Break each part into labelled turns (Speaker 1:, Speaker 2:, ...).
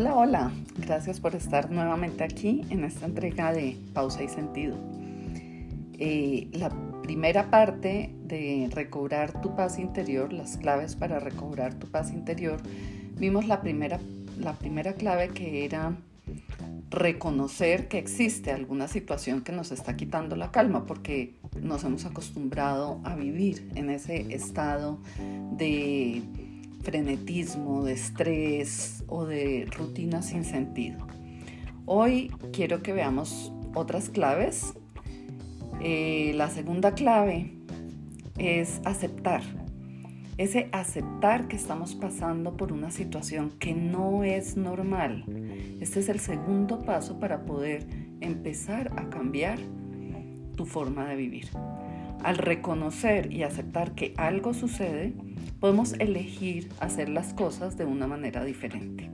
Speaker 1: Hola, hola. Gracias por estar nuevamente aquí en esta entrega de Pausa y Sentido. Eh, la primera parte de recobrar tu paz interior, las claves para recobrar tu paz interior, vimos la primera, la primera clave que era reconocer que existe alguna situación que nos está quitando la calma porque nos hemos acostumbrado a vivir en ese estado de frenetismo, de estrés o de rutina sin sentido. Hoy quiero que veamos otras claves. Eh, la segunda clave es aceptar. Ese aceptar que estamos pasando por una situación que no es normal. Este es el segundo paso para poder empezar a cambiar tu forma de vivir. Al reconocer y aceptar que algo sucede, podemos elegir hacer las cosas de una manera diferente.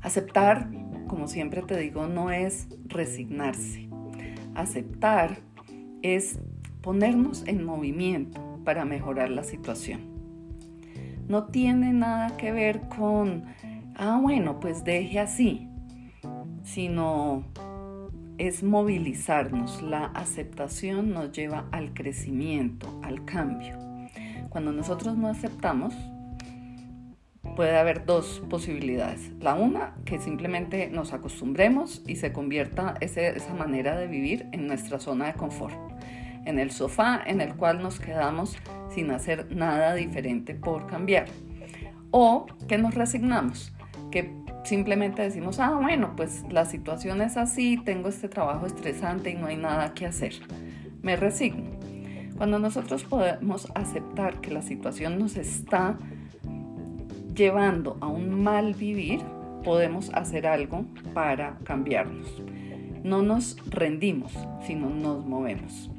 Speaker 1: Aceptar, como siempre te digo, no es resignarse. Aceptar es ponernos en movimiento para mejorar la situación. No tiene nada que ver con, ah, bueno, pues deje así, sino es movilizarnos. La aceptación nos lleva al crecimiento, al cambio. Cuando nosotros no aceptamos, puede haber dos posibilidades. La una, que simplemente nos acostumbremos y se convierta esa manera de vivir en nuestra zona de confort, en el sofá en el cual nos quedamos sin hacer nada diferente por cambiar. O que nos resignamos, que simplemente decimos, ah, bueno, pues la situación es así, tengo este trabajo estresante y no hay nada que hacer. Me resigno. Cuando nosotros podemos aceptar que la situación nos está llevando a un mal vivir, podemos hacer algo para cambiarnos. No nos rendimos, sino nos movemos.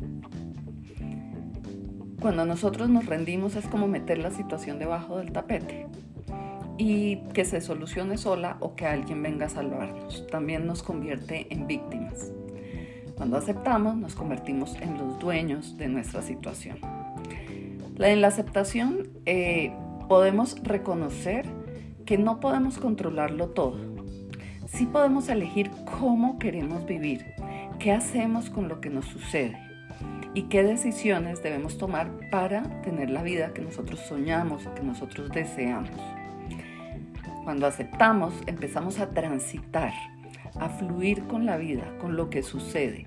Speaker 1: Cuando nosotros nos rendimos es como meter la situación debajo del tapete y que se solucione sola o que alguien venga a salvarnos. También nos convierte en víctimas. Cuando aceptamos, nos convertimos en los dueños de nuestra situación. En la aceptación eh, podemos reconocer que no podemos controlarlo todo. Sí podemos elegir cómo queremos vivir, qué hacemos con lo que nos sucede y qué decisiones debemos tomar para tener la vida que nosotros soñamos, que nosotros deseamos. Cuando aceptamos, empezamos a transitar, a fluir con la vida, con lo que sucede,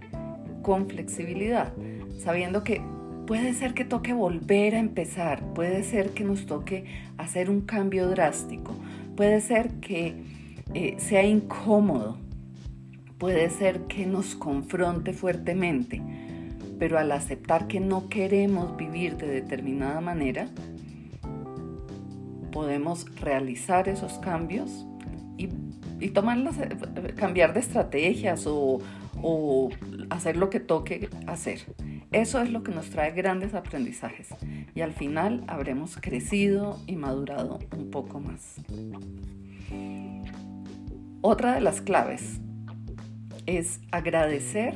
Speaker 1: con flexibilidad, sabiendo que puede ser que toque volver a empezar, puede ser que nos toque hacer un cambio drástico, puede ser que eh, sea incómodo, puede ser que nos confronte fuertemente, pero al aceptar que no queremos vivir de determinada manera, podemos realizar esos cambios y, y tomarlas, eh, cambiar de estrategias o, o hacer lo que toque hacer. Eso es lo que nos trae grandes aprendizajes y al final habremos crecido y madurado un poco más. Otra de las claves es agradecer,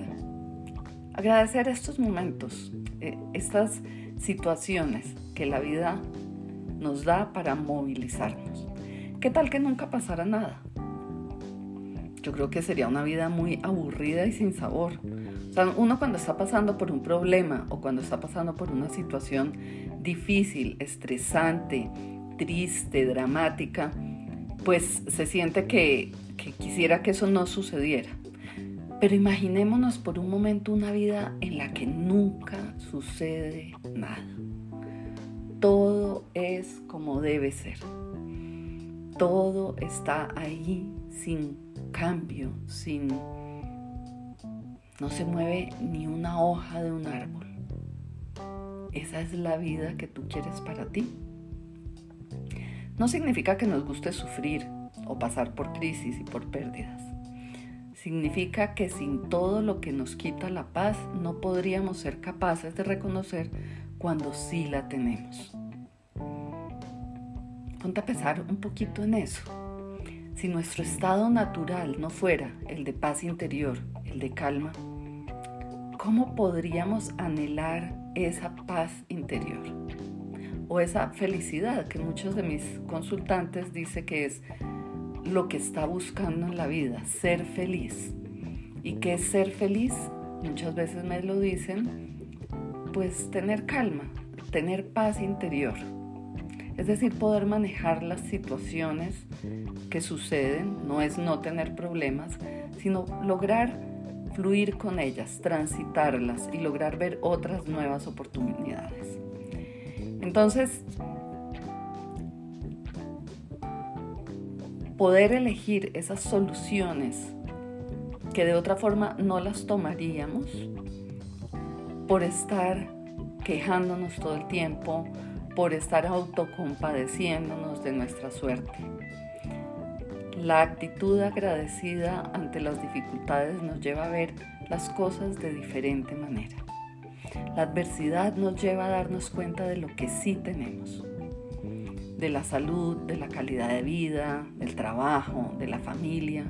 Speaker 1: agradecer estos momentos, eh, estas situaciones que la vida nos da para movilizarnos. ¿Qué tal que nunca pasara nada? Yo creo que sería una vida muy aburrida y sin sabor. O sea, uno cuando está pasando por un problema o cuando está pasando por una situación difícil, estresante, triste, dramática, pues se siente que, que quisiera que eso no sucediera. Pero imaginémonos por un momento una vida en la que nunca sucede nada es como debe ser. Todo está ahí sin cambio, sin... No se mueve ni una hoja de un árbol. Esa es la vida que tú quieres para ti. No significa que nos guste sufrir o pasar por crisis y por pérdidas. Significa que sin todo lo que nos quita la paz no podríamos ser capaces de reconocer cuando sí la tenemos. Ponte a pensar un poquito en eso. Si nuestro estado natural no fuera el de paz interior, el de calma, ¿cómo podríamos anhelar esa paz interior? O esa felicidad que muchos de mis consultantes dicen que es lo que está buscando en la vida, ser feliz. ¿Y qué es ser feliz? Muchas veces me lo dicen, pues tener calma, tener paz interior. Es decir, poder manejar las situaciones que suceden, no es no tener problemas, sino lograr fluir con ellas, transitarlas y lograr ver otras nuevas oportunidades. Entonces, poder elegir esas soluciones que de otra forma no las tomaríamos por estar quejándonos todo el tiempo, por estar autocompadeciéndonos de nuestra suerte. La actitud agradecida ante las dificultades nos lleva a ver las cosas de diferente manera. La adversidad nos lleva a darnos cuenta de lo que sí tenemos, de la salud, de la calidad de vida, del trabajo, de la familia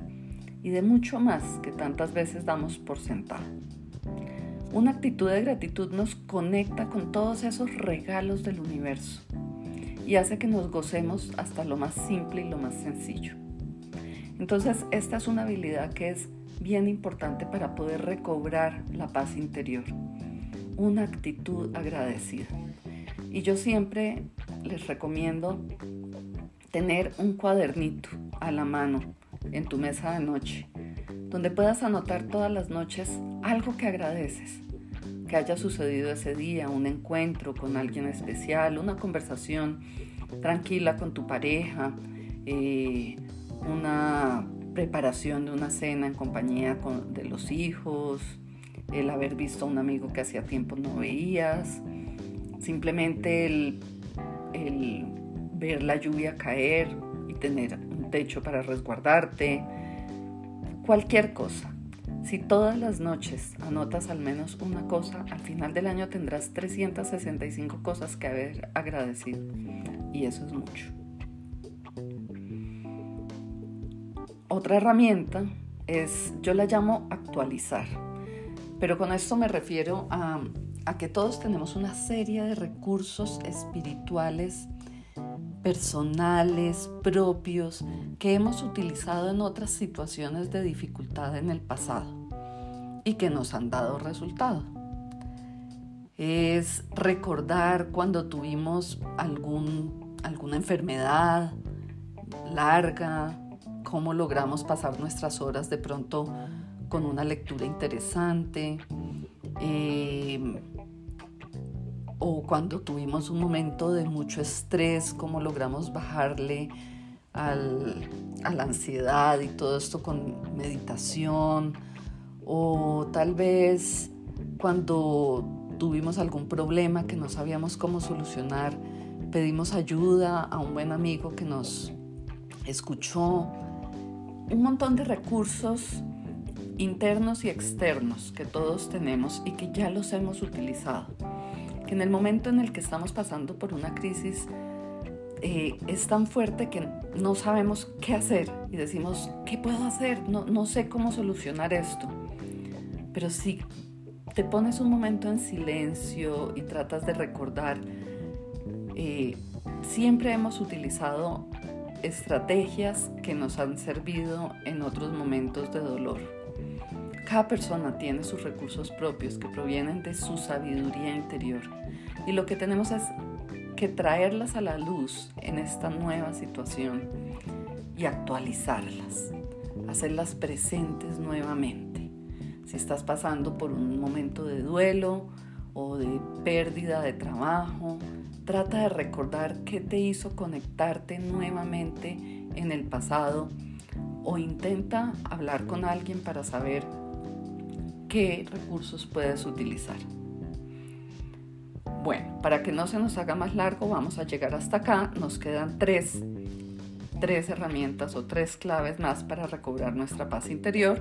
Speaker 1: y de mucho más que tantas veces damos por sentado. Una actitud de gratitud nos conecta con todos esos regalos del universo y hace que nos gocemos hasta lo más simple y lo más sencillo. Entonces, esta es una habilidad que es bien importante para poder recobrar la paz interior, una actitud agradecida. Y yo siempre les recomiendo tener un cuadernito a la mano en tu mesa de noche, donde puedas anotar todas las noches algo que agradeces, que haya sucedido ese día, un encuentro con alguien especial, una conversación tranquila con tu pareja, eh, una preparación de una cena en compañía de los hijos, el haber visto a un amigo que hacía tiempo no veías, simplemente el ver la lluvia caer y tener un techo para resguardarte, cualquier cosa. Si todas las noches anotas al menos una cosa, al final del año tendrás 365 cosas que haber agradecido. Y eso es mucho. Otra herramienta es, yo la llamo actualizar. Pero con esto me refiero a, a que todos tenemos una serie de recursos espirituales personales, propios, que hemos utilizado en otras situaciones de dificultad en el pasado y que nos han dado resultado. Es recordar cuando tuvimos algún, alguna enfermedad larga, cómo logramos pasar nuestras horas de pronto con una lectura interesante. Eh, o cuando tuvimos un momento de mucho estrés, cómo logramos bajarle a la ansiedad y todo esto con meditación, o tal vez cuando tuvimos algún problema que no sabíamos cómo solucionar, pedimos ayuda a un buen amigo que nos escuchó, un montón de recursos internos y externos que todos tenemos y que ya los hemos utilizado en el momento en el que estamos pasando por una crisis eh, es tan fuerte que no sabemos qué hacer y decimos, ¿qué puedo hacer? No, no sé cómo solucionar esto. Pero si te pones un momento en silencio y tratas de recordar, eh, siempre hemos utilizado estrategias que nos han servido en otros momentos de dolor. Cada persona tiene sus recursos propios que provienen de su sabiduría interior y lo que tenemos es que traerlas a la luz en esta nueva situación y actualizarlas, hacerlas presentes nuevamente. Si estás pasando por un momento de duelo o de pérdida de trabajo, trata de recordar qué te hizo conectarte nuevamente en el pasado o intenta hablar con alguien para saber qué recursos puedes utilizar. Bueno, para que no se nos haga más largo, vamos a llegar hasta acá. Nos quedan tres, tres herramientas o tres claves más para recobrar nuestra paz interior,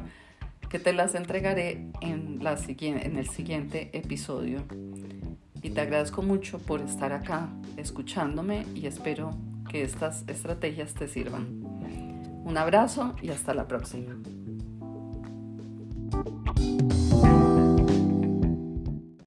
Speaker 1: que te las entregaré en, la, en el siguiente episodio. Y te agradezco mucho por estar acá escuchándome y espero que estas estrategias te sirvan. Un abrazo y hasta la próxima.